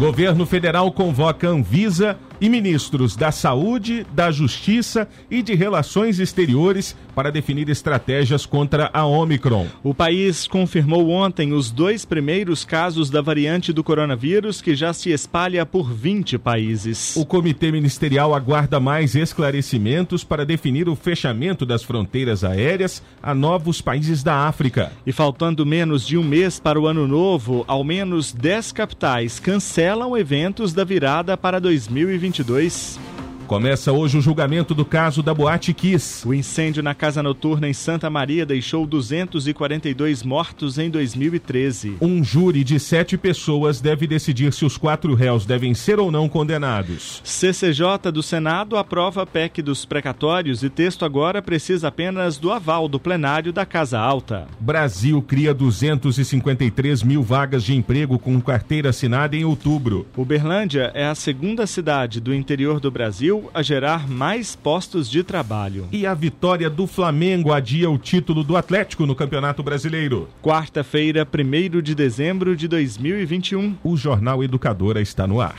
Governo federal convoca Anvisa e ministros da Saúde, da Justiça e de Relações Exteriores para definir estratégias contra a Omicron. O país confirmou ontem os dois primeiros casos da variante do coronavírus que já se espalha por 20 países. O comitê ministerial aguarda mais esclarecimentos para definir o fechamento das fronteiras aéreas a novos países da África. E faltando menos de um mês para o ano novo, ao menos 10 capitais cancelam eventos da virada para 2020. 2022. Começa hoje o julgamento do caso da Boate Kiss. O incêndio na casa noturna em Santa Maria deixou 242 mortos em 2013. Um júri de sete pessoas deve decidir se os quatro réus devem ser ou não condenados. CCJ do Senado aprova a PEC dos precatórios e texto agora precisa apenas do aval do plenário da Casa Alta. Brasil cria 253 mil vagas de emprego com carteira assinada em outubro. Uberlândia é a segunda cidade do interior do Brasil a gerar mais postos de trabalho. E a vitória do Flamengo adia o título do Atlético no Campeonato Brasileiro. Quarta-feira, 1 de dezembro de 2021. O Jornal Educadora está no ar.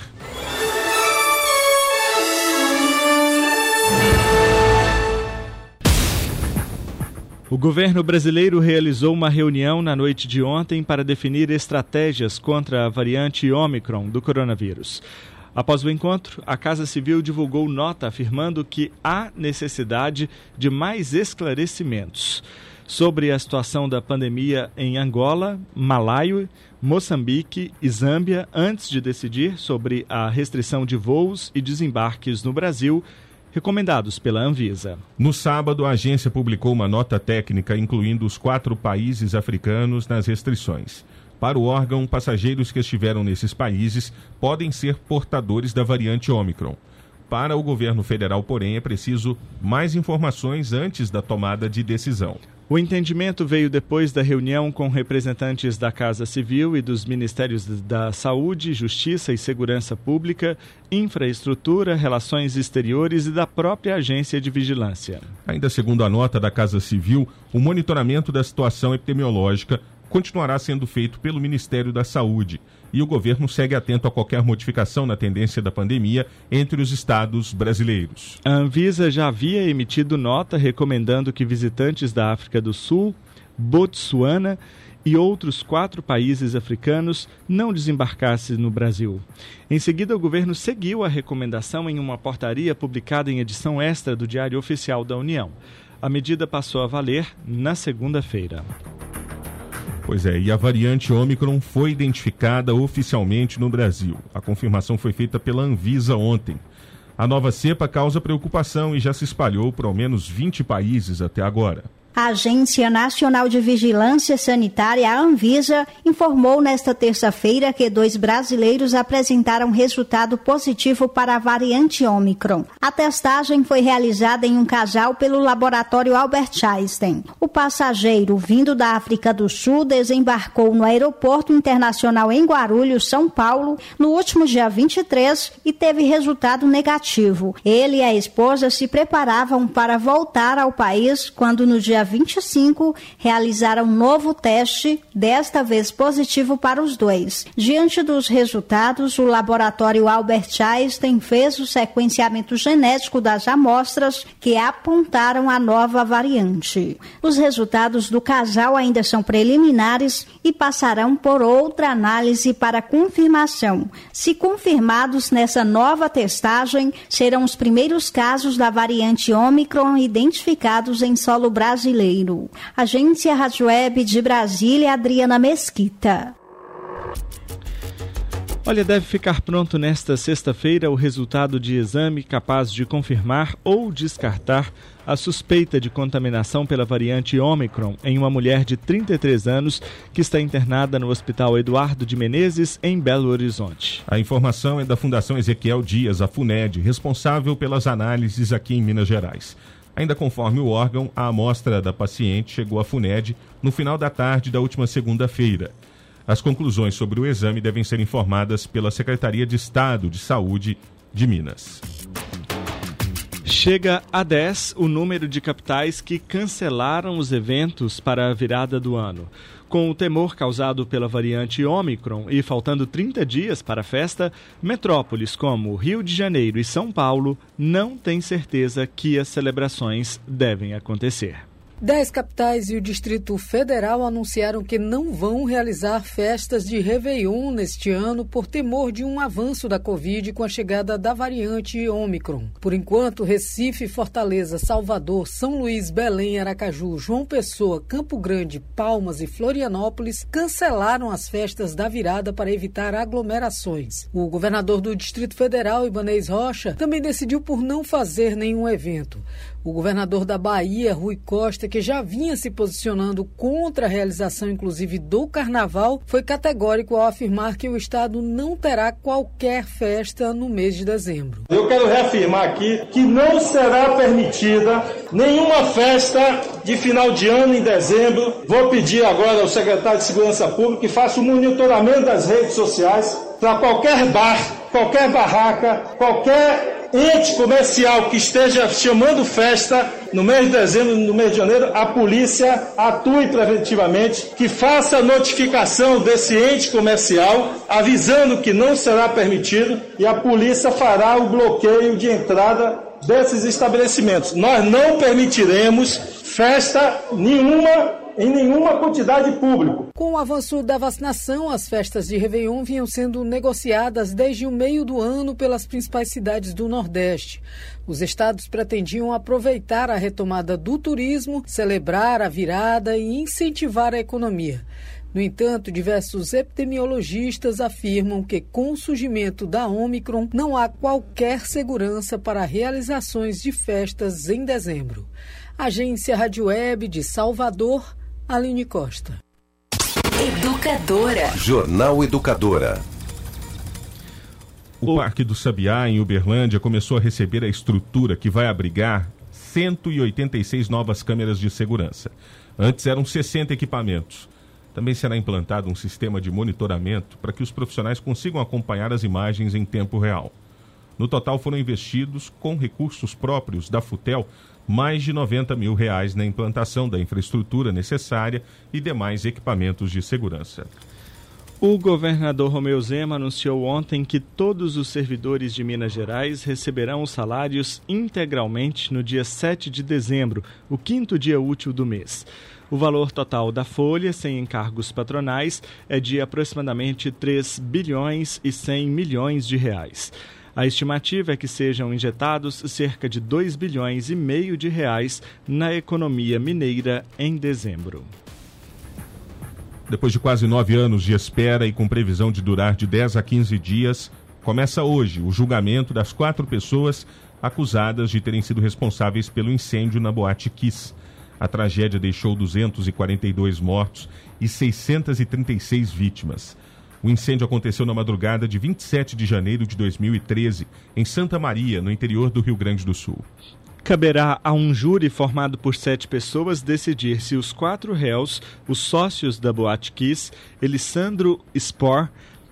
O governo brasileiro realizou uma reunião na noite de ontem para definir estratégias contra a variante Omicron do coronavírus. Após o encontro, a Casa Civil divulgou nota afirmando que há necessidade de mais esclarecimentos sobre a situação da pandemia em Angola, Malaio, Moçambique e Zâmbia antes de decidir sobre a restrição de voos e desembarques no Brasil recomendados pela Anvisa. No sábado, a agência publicou uma nota técnica incluindo os quatro países africanos nas restrições. Para o órgão, passageiros que estiveram nesses países podem ser portadores da variante Omicron. Para o governo federal, porém, é preciso mais informações antes da tomada de decisão. O entendimento veio depois da reunião com representantes da Casa Civil e dos Ministérios da Saúde, Justiça e Segurança Pública, Infraestrutura, Relações Exteriores e da própria Agência de Vigilância. Ainda segundo a nota da Casa Civil, o monitoramento da situação epidemiológica continuará sendo feito pelo Ministério da Saúde e o governo segue atento a qualquer modificação na tendência da pandemia entre os estados brasileiros. A Anvisa já havia emitido nota recomendando que visitantes da África do Sul, Botsuana e outros quatro países africanos não desembarcassem no Brasil. Em seguida, o governo seguiu a recomendação em uma portaria publicada em edição extra do Diário Oficial da União. A medida passou a valer na segunda-feira. Pois é, e a variante Omicron foi identificada oficialmente no Brasil. A confirmação foi feita pela Anvisa ontem. A nova cepa causa preocupação e já se espalhou por ao menos 20 países até agora. A Agência Nacional de Vigilância Sanitária, a Anvisa, informou nesta terça-feira que dois brasileiros apresentaram resultado positivo para a variante Omicron. A testagem foi realizada em um casal pelo laboratório Albert Einstein. O passageiro, vindo da África do Sul, desembarcou no Aeroporto Internacional em Guarulhos, São Paulo, no último dia 23 e teve resultado negativo. Ele e a esposa se preparavam para voltar ao país quando, no dia dia 25, realizaram um novo teste, desta vez positivo para os dois. Diante dos resultados, o laboratório Albert Einstein fez o sequenciamento genético das amostras que apontaram a nova variante. Os resultados do casal ainda são preliminares e passarão por outra análise para confirmação. Se confirmados nessa nova testagem, serão os primeiros casos da variante Omicron identificados em solo brasileiro brasileiro. Agência Rádio Web de Brasília, Adriana Mesquita. Olha, deve ficar pronto nesta sexta-feira o resultado de exame capaz de confirmar ou descartar a suspeita de contaminação pela variante Omicron em uma mulher de 33 anos que está internada no Hospital Eduardo de Menezes, em Belo Horizonte. A informação é da Fundação Ezequiel Dias, a FUNED, responsável pelas análises aqui em Minas Gerais. Ainda conforme o órgão, a amostra da paciente chegou à FUNED no final da tarde da última segunda-feira. As conclusões sobre o exame devem ser informadas pela Secretaria de Estado de Saúde de Minas. Chega a 10 o número de capitais que cancelaram os eventos para a virada do ano. Com o temor causado pela variante Omicron e faltando 30 dias para a festa, metrópoles como Rio de Janeiro e São Paulo não têm certeza que as celebrações devem acontecer. Dez capitais e o Distrito Federal anunciaram que não vão realizar festas de Réveillon neste ano por temor de um avanço da Covid com a chegada da variante Omicron. Por enquanto, Recife, Fortaleza, Salvador, São Luís, Belém, Aracaju, João Pessoa, Campo Grande, Palmas e Florianópolis cancelaram as festas da virada para evitar aglomerações. O governador do Distrito Federal, Ibanez Rocha, também decidiu por não fazer nenhum evento. O governador da Bahia, Rui Costa, que já vinha se posicionando contra a realização, inclusive, do carnaval, foi categórico ao afirmar que o Estado não terá qualquer festa no mês de dezembro. Eu quero reafirmar aqui que não será permitida nenhuma festa de final de ano em dezembro. Vou pedir agora ao secretário de Segurança Pública que faça o monitoramento das redes sociais para qualquer bar, qualquer barraca, qualquer ente comercial que esteja chamando festa no mês de dezembro, no mês de janeiro, a polícia atue preventivamente, que faça a notificação desse ente comercial, avisando que não será permitido, e a polícia fará o bloqueio de entrada desses estabelecimentos. Nós não permitiremos festa nenhuma em nenhuma quantidade pública. Com o avanço da vacinação, as festas de Réveillon vinham sendo negociadas desde o meio do ano pelas principais cidades do Nordeste. Os estados pretendiam aproveitar a retomada do turismo, celebrar a virada e incentivar a economia. No entanto, diversos epidemiologistas afirmam que, com o surgimento da Omicron, não há qualquer segurança para realizações de festas em dezembro. Agência Rádio Web de Salvador, Aline Costa. Educadora. Jornal Educadora. O Parque do Sabiá, em Uberlândia, começou a receber a estrutura que vai abrigar 186 novas câmeras de segurança. Antes eram 60 equipamentos. Também será implantado um sistema de monitoramento para que os profissionais consigam acompanhar as imagens em tempo real. No total foram investidos, com recursos próprios da FUTEL, mais de 90 mil reais na implantação da infraestrutura necessária e demais equipamentos de segurança. O governador Romeu Zema anunciou ontem que todos os servidores de Minas Gerais receberão os salários integralmente no dia 7 de dezembro, o quinto dia útil do mês. O valor total da folha, sem encargos patronais, é de aproximadamente 3 bilhões e 100 milhões de reais. A estimativa é que sejam injetados cerca de 2 bilhões e meio de reais na economia mineira em dezembro. Depois de quase nove anos de espera e com previsão de durar de 10 a 15 dias, começa hoje o julgamento das quatro pessoas acusadas de terem sido responsáveis pelo incêndio na Boate Kiss. A tragédia deixou 242 mortos e 636 vítimas. O incêndio aconteceu na madrugada de 27 de janeiro de 2013, em Santa Maria, no interior do Rio Grande do Sul. Caberá a um júri formado por sete pessoas decidir se os quatro réus, os sócios da Boate Kiss, Elisandro Spor,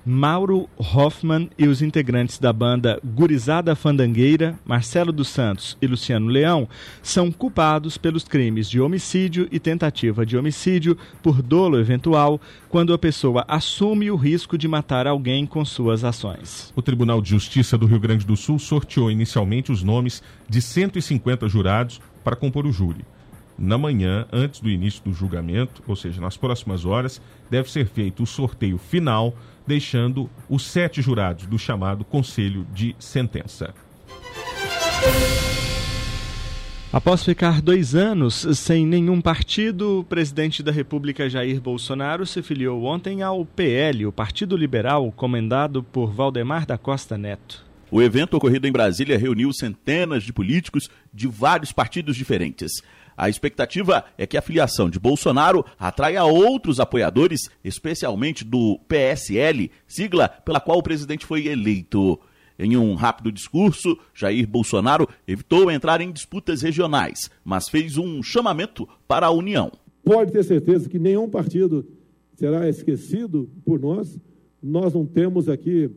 Mauro Hoffman e os integrantes da banda Gurizada Fandangueira, Marcelo dos Santos e Luciano Leão, são culpados pelos crimes de homicídio e tentativa de homicídio por dolo eventual, quando a pessoa assume o risco de matar alguém com suas ações. O Tribunal de Justiça do Rio Grande do Sul sorteou inicialmente os nomes de 150 jurados para compor o júri na manhã, antes do início do julgamento, ou seja, nas próximas horas, deve ser feito o sorteio final, deixando os sete jurados do chamado Conselho de Sentença. Após ficar dois anos sem nenhum partido, o presidente da República Jair Bolsonaro se filiou ontem ao PL, o Partido Liberal, comandado por Valdemar da Costa Neto. O evento ocorrido em Brasília reuniu centenas de políticos de vários partidos diferentes. A expectativa é que a filiação de Bolsonaro atraia outros apoiadores, especialmente do PSL, sigla pela qual o presidente foi eleito. Em um rápido discurso, Jair Bolsonaro evitou entrar em disputas regionais, mas fez um chamamento para a união. Pode ter certeza que nenhum partido será esquecido por nós. Nós não temos aqui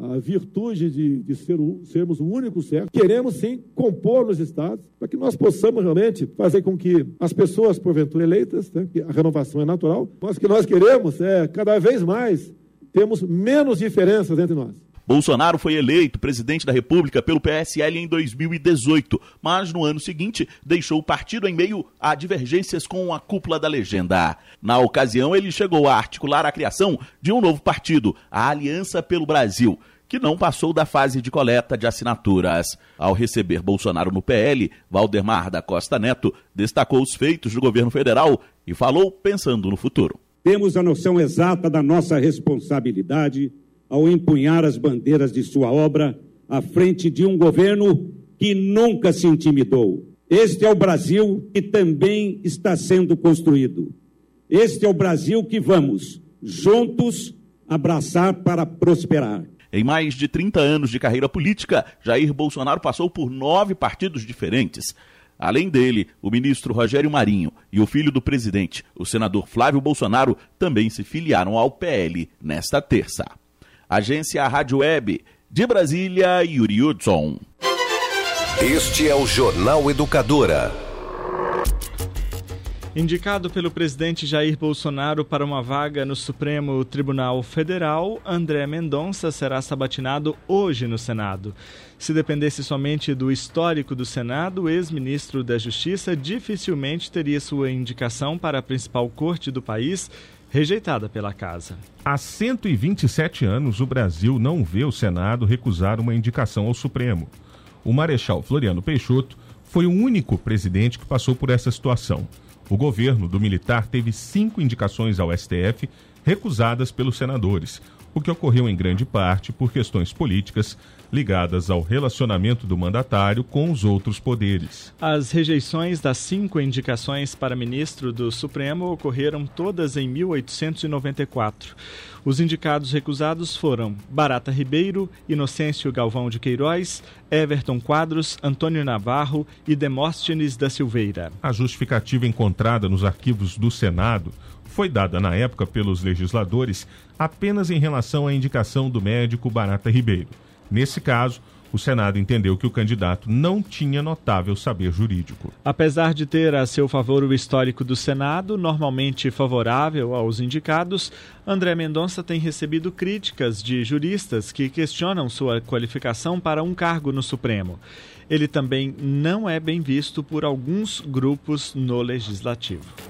a virtude de, de ser sermos o único certo. Queremos sim compor nos estados para que nós possamos realmente fazer com que as pessoas, porventura eleitas, né, a renovação é natural, mas o que nós queremos é cada vez mais temos menos diferenças entre nós. Bolsonaro foi eleito presidente da República pelo PSL em 2018, mas no ano seguinte deixou o partido em meio a divergências com a cúpula da legenda. Na ocasião, ele chegou a articular a criação de um novo partido, a Aliança pelo Brasil que não passou da fase de coleta de assinaturas. Ao receber Bolsonaro no PL, Valdemar da Costa Neto destacou os feitos do governo federal e falou pensando no futuro. Temos a noção exata da nossa responsabilidade ao empunhar as bandeiras de sua obra à frente de um governo que nunca se intimidou. Este é o Brasil que também está sendo construído. Este é o Brasil que vamos, juntos, abraçar para prosperar. Em mais de 30 anos de carreira política, Jair Bolsonaro passou por nove partidos diferentes. Além dele, o ministro Rogério Marinho e o filho do presidente, o senador Flávio Bolsonaro, também se filiaram ao PL nesta terça. Agência Rádio Web. De Brasília, Yuri Hudson. Este é o Jornal Educadora. Indicado pelo presidente Jair Bolsonaro para uma vaga no Supremo Tribunal Federal, André Mendonça será sabatinado hoje no Senado. Se dependesse somente do histórico do Senado, o ex-ministro da Justiça dificilmente teria sua indicação para a principal corte do país rejeitada pela casa. Há 127 anos, o Brasil não vê o Senado recusar uma indicação ao Supremo. O Marechal Floriano Peixoto foi o único presidente que passou por essa situação. O governo do militar teve cinco indicações ao STF recusadas pelos senadores, o que ocorreu em grande parte por questões políticas ligadas ao relacionamento do mandatário com os outros poderes. As rejeições das cinco indicações para ministro do Supremo ocorreram todas em 1894. Os indicados recusados foram Barata Ribeiro, Inocêncio Galvão de Queiroz, Everton Quadros, Antônio Navarro e Demóstenes da Silveira. A justificativa encontrada nos arquivos do Senado foi dada na época pelos legisladores apenas em relação à indicação do médico Barata Ribeiro. Nesse caso, o Senado entendeu que o candidato não tinha notável saber jurídico. Apesar de ter a seu favor o histórico do Senado, normalmente favorável aos indicados, André Mendonça tem recebido críticas de juristas que questionam sua qualificação para um cargo no Supremo. Ele também não é bem visto por alguns grupos no Legislativo.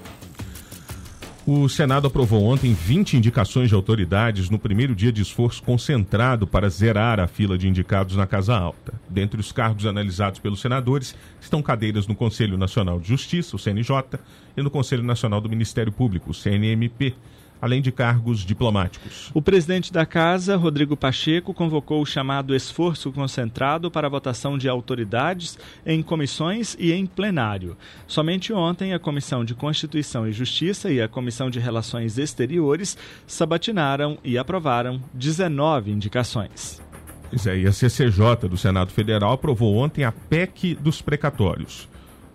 O Senado aprovou ontem 20 indicações de autoridades no primeiro dia de esforço concentrado para zerar a fila de indicados na Casa Alta. Dentre os cargos analisados pelos senadores estão cadeiras no Conselho Nacional de Justiça, o CNJ, e no Conselho Nacional do Ministério Público, o CNMP além de cargos diplomáticos. O presidente da Casa, Rodrigo Pacheco, convocou o chamado esforço concentrado para a votação de autoridades em comissões e em plenário. Somente ontem, a Comissão de Constituição e Justiça e a Comissão de Relações Exteriores sabatinaram e aprovaram 19 indicações. Pois é, e a CCJ do Senado Federal aprovou ontem a PEC dos precatórios.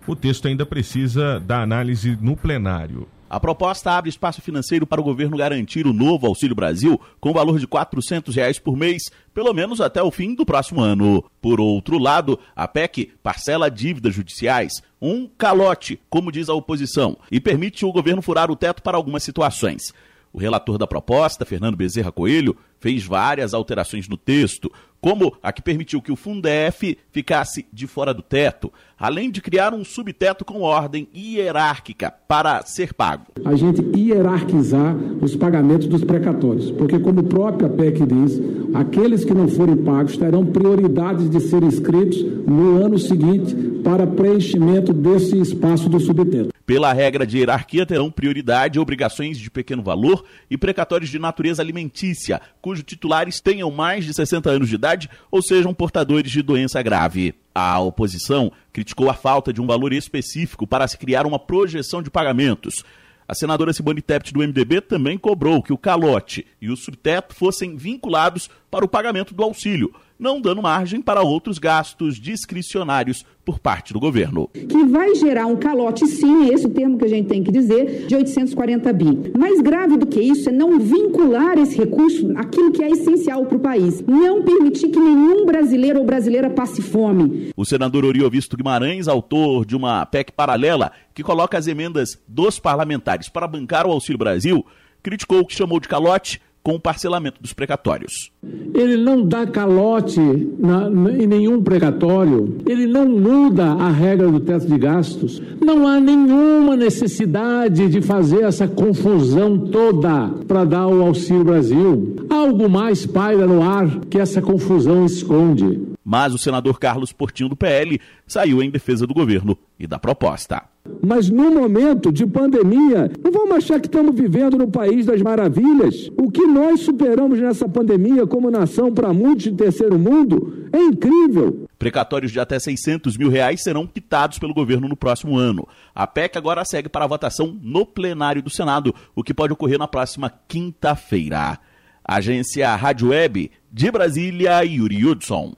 O texto ainda precisa da análise no plenário. A proposta abre espaço financeiro para o governo garantir o novo Auxílio Brasil com valor de 400 reais por mês, pelo menos até o fim do próximo ano. Por outro lado, a PEC parcela dívidas judiciais, um calote, como diz a oposição, e permite o governo furar o teto para algumas situações. O relator da proposta, Fernando Bezerra Coelho, fez várias alterações no texto, como a que permitiu que o Fundef ficasse de fora do teto, além de criar um subteto com ordem hierárquica para ser pago. A gente hierarquizar os pagamentos dos precatórios, porque como o próprio PEC diz, aqueles que não forem pagos terão prioridades de serem inscritos no ano seguinte para preenchimento desse espaço do subteto. Pela regra de hierarquia, terão prioridade obrigações de pequeno valor e precatórios de natureza alimentícia, cujos titulares tenham mais de 60 anos de idade ou sejam portadores de doença grave. A oposição criticou a falta de um valor específico para se criar uma projeção de pagamentos. A senadora Simone Tebet do MDB também cobrou que o calote e o subteto fossem vinculados para o pagamento do auxílio, não dando margem para outros gastos discricionários por parte do governo. Que vai gerar um calote, sim, é esse o termo que a gente tem que dizer, de 840 bi. Mais grave do que isso é não vincular esse recurso àquilo que é essencial para o país. Não permitir que nenhum brasileiro ou brasileira passe fome. O senador Oriovisto Guimarães, autor de uma PEC paralela que coloca as emendas dos parlamentares para bancar o Auxílio Brasil, criticou o que chamou de calote com o parcelamento dos precatórios. Ele não dá calote na, em nenhum precatório, ele não muda a regra do teto de gastos. Não há nenhuma necessidade de fazer essa confusão toda para dar o Auxílio Brasil. Algo mais paira no ar que essa confusão esconde. Mas o senador Carlos Portinho do PL saiu em defesa do governo e da proposta. Mas no momento de pandemia, não vamos achar que estamos vivendo no país das maravilhas. O que nós superamos nessa pandemia como nação para muitos de terceiro mundo é incrível. Precatórios de até 600 mil reais serão quitados pelo governo no próximo ano. A PEC agora segue para a votação no plenário do Senado, o que pode ocorrer na próxima quinta-feira. Agência Rádio Web de Brasília, Yuri Hudson.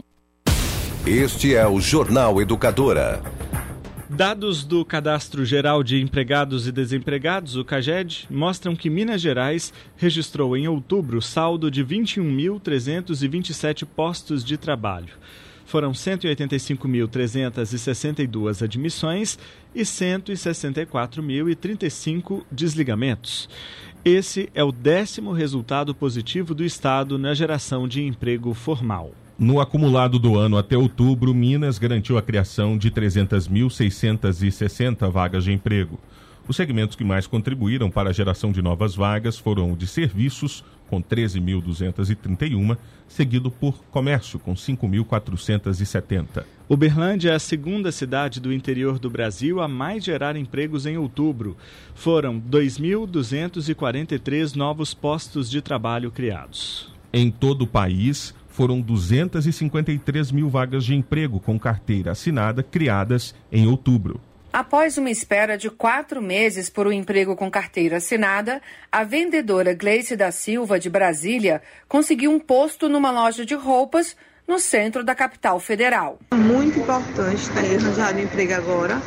Este é o Jornal Educadora. Dados do Cadastro Geral de Empregados e Desempregados, o CAGED, mostram que Minas Gerais registrou em outubro saldo de 21.327 postos de trabalho. Foram 185.362 admissões e 164.035 desligamentos. Esse é o décimo resultado positivo do Estado na geração de emprego formal. No acumulado do ano até outubro, Minas garantiu a criação de 300.660 vagas de emprego. Os segmentos que mais contribuíram para a geração de novas vagas foram o de serviços, com 13.231, seguido por comércio, com 5.470. Uberlândia é a segunda cidade do interior do Brasil a mais gerar empregos em outubro. Foram 2.243 novos postos de trabalho criados. Em todo o país, foram 253 mil vagas de emprego com carteira assinada criadas em outubro. Após uma espera de quatro meses por um emprego com carteira assinada, a vendedora Gleice da Silva, de Brasília, conseguiu um posto numa loja de roupas no centro da capital federal. Muito importante ter arranjado emprego agora.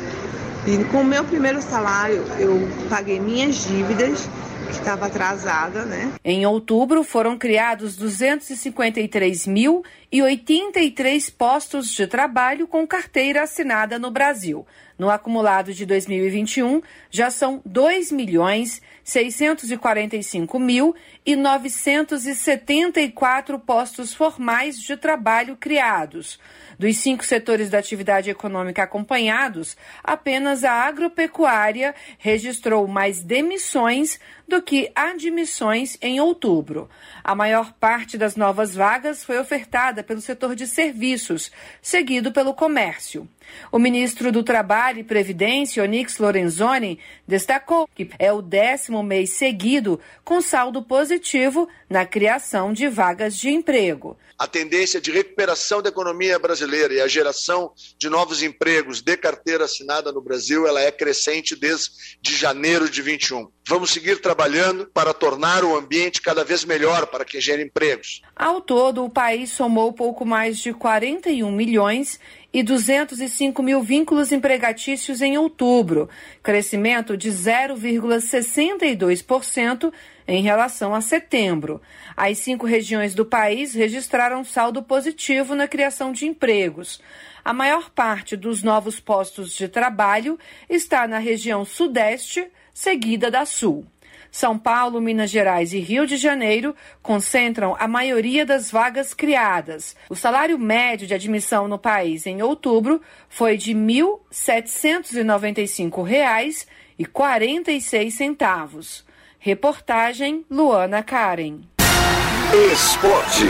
E com o meu primeiro salário, eu paguei minhas dívidas que estava atrasada, né? Em outubro foram criados 253.083 postos de trabalho com carteira assinada no Brasil. No acumulado de 2021, já são 2 milhões 645 mil e 974 postos formais de trabalho criados. Dos cinco setores da atividade econômica acompanhados, apenas a agropecuária registrou mais demissões do que admissões em outubro. A maior parte das novas vagas foi ofertada pelo setor de serviços, seguido pelo comércio. O ministro do Trabalho e Previdência, Onix Lorenzoni, destacou que é o décimo mês seguido com saldo positivo na criação de vagas de emprego. A tendência de recuperação da economia brasileira e a geração de novos empregos de carteira assinada no Brasil, ela é crescente desde de janeiro de 21. Vamos seguir trabalhando para tornar o ambiente cada vez melhor para quem gera empregos. Ao todo, o país somou pouco mais de 41 milhões e 205 mil vínculos empregatícios em outubro, crescimento de 0,62% em relação a setembro. As cinco regiões do país registraram saldo positivo na criação de empregos. A maior parte dos novos postos de trabalho está na região Sudeste, seguida da Sul. São Paulo, Minas Gerais e Rio de Janeiro concentram a maioria das vagas criadas. O salário médio de admissão no país em outubro foi de R$ 1.795,46. Reportagem Luana Karen. Esporte.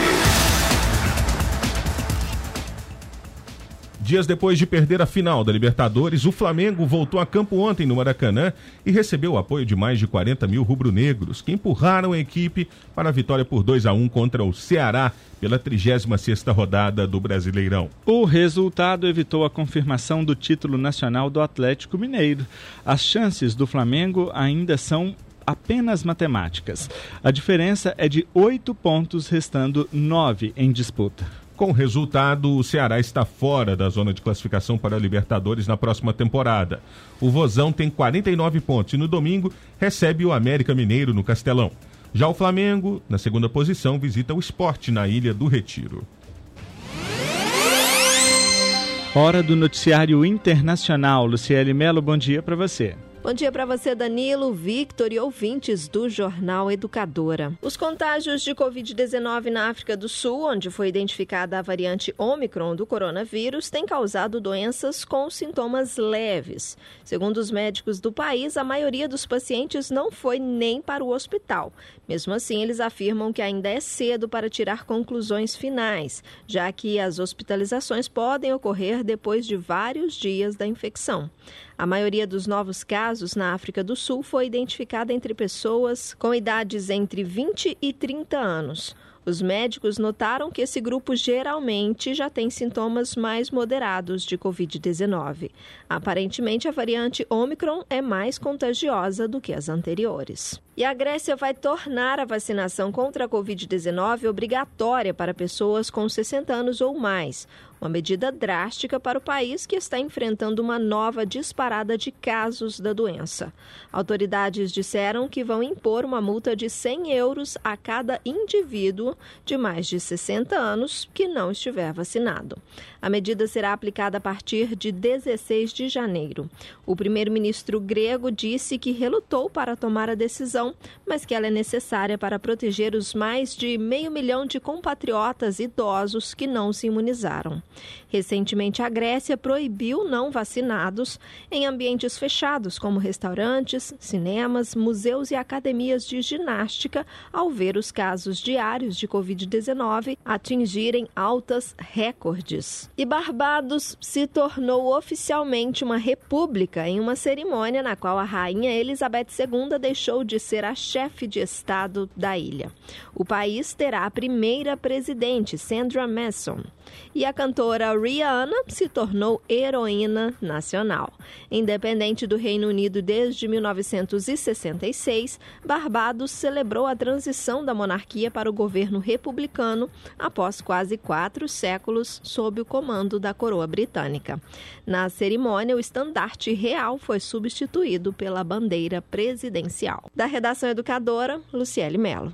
Dias depois de perder a final da Libertadores, o Flamengo voltou a campo ontem no Maracanã e recebeu o apoio de mais de 40 mil rubro-negros, que empurraram a equipe para a vitória por 2 a 1 contra o Ceará pela 36ª rodada do Brasileirão. O resultado evitou a confirmação do título nacional do Atlético Mineiro. As chances do Flamengo ainda são apenas matemáticas. A diferença é de oito pontos, restando nove em disputa. Com o resultado, o Ceará está fora da zona de classificação para a Libertadores na próxima temporada. O Vozão tem 49 pontos e no domingo recebe o América Mineiro no Castelão. Já o Flamengo, na segunda posição, visita o esporte na Ilha do Retiro. Hora do noticiário internacional. Luciele Melo, bom dia para você. Bom dia para você, Danilo, Victor e ouvintes do Jornal Educadora. Os contágios de Covid-19 na África do Sul, onde foi identificada a variante Omicron do coronavírus, têm causado doenças com sintomas leves. Segundo os médicos do país, a maioria dos pacientes não foi nem para o hospital. Mesmo assim, eles afirmam que ainda é cedo para tirar conclusões finais, já que as hospitalizações podem ocorrer depois de vários dias da infecção. A maioria dos novos casos na África do Sul foi identificada entre pessoas com idades entre 20 e 30 anos. Os médicos notaram que esse grupo geralmente já tem sintomas mais moderados de Covid-19. Aparentemente, a variante Omicron é mais contagiosa do que as anteriores. E a Grécia vai tornar a vacinação contra a Covid-19 obrigatória para pessoas com 60 anos ou mais uma medida drástica para o país que está enfrentando uma nova disparada de casos da doença. Autoridades disseram que vão impor uma multa de 100 euros a cada indivíduo de mais de 60 anos que não estiver vacinado. A medida será aplicada a partir de 16 de janeiro. O primeiro-ministro grego disse que relutou para tomar a decisão, mas que ela é necessária para proteger os mais de meio milhão de compatriotas idosos que não se imunizaram. Recentemente, a Grécia proibiu não vacinados em ambientes fechados, como restaurantes, cinemas, museus e academias de ginástica, ao ver os casos diários de Covid-19 atingirem altas recordes. E Barbados se tornou oficialmente uma república em uma cerimônia na qual a rainha Elizabeth II deixou de ser a chefe de Estado da ilha. O país terá a primeira presidente, Sandra Mason, e a cantora Rihanna se tornou heroína nacional. Independente do Reino Unido desde 1966, Barbados celebrou a transição da monarquia para o governo republicano após quase quatro séculos sob o comando da coroa britânica. Na cerimônia, o estandarte real foi substituído pela bandeira presidencial. Da redação educadora, Luciele Mello.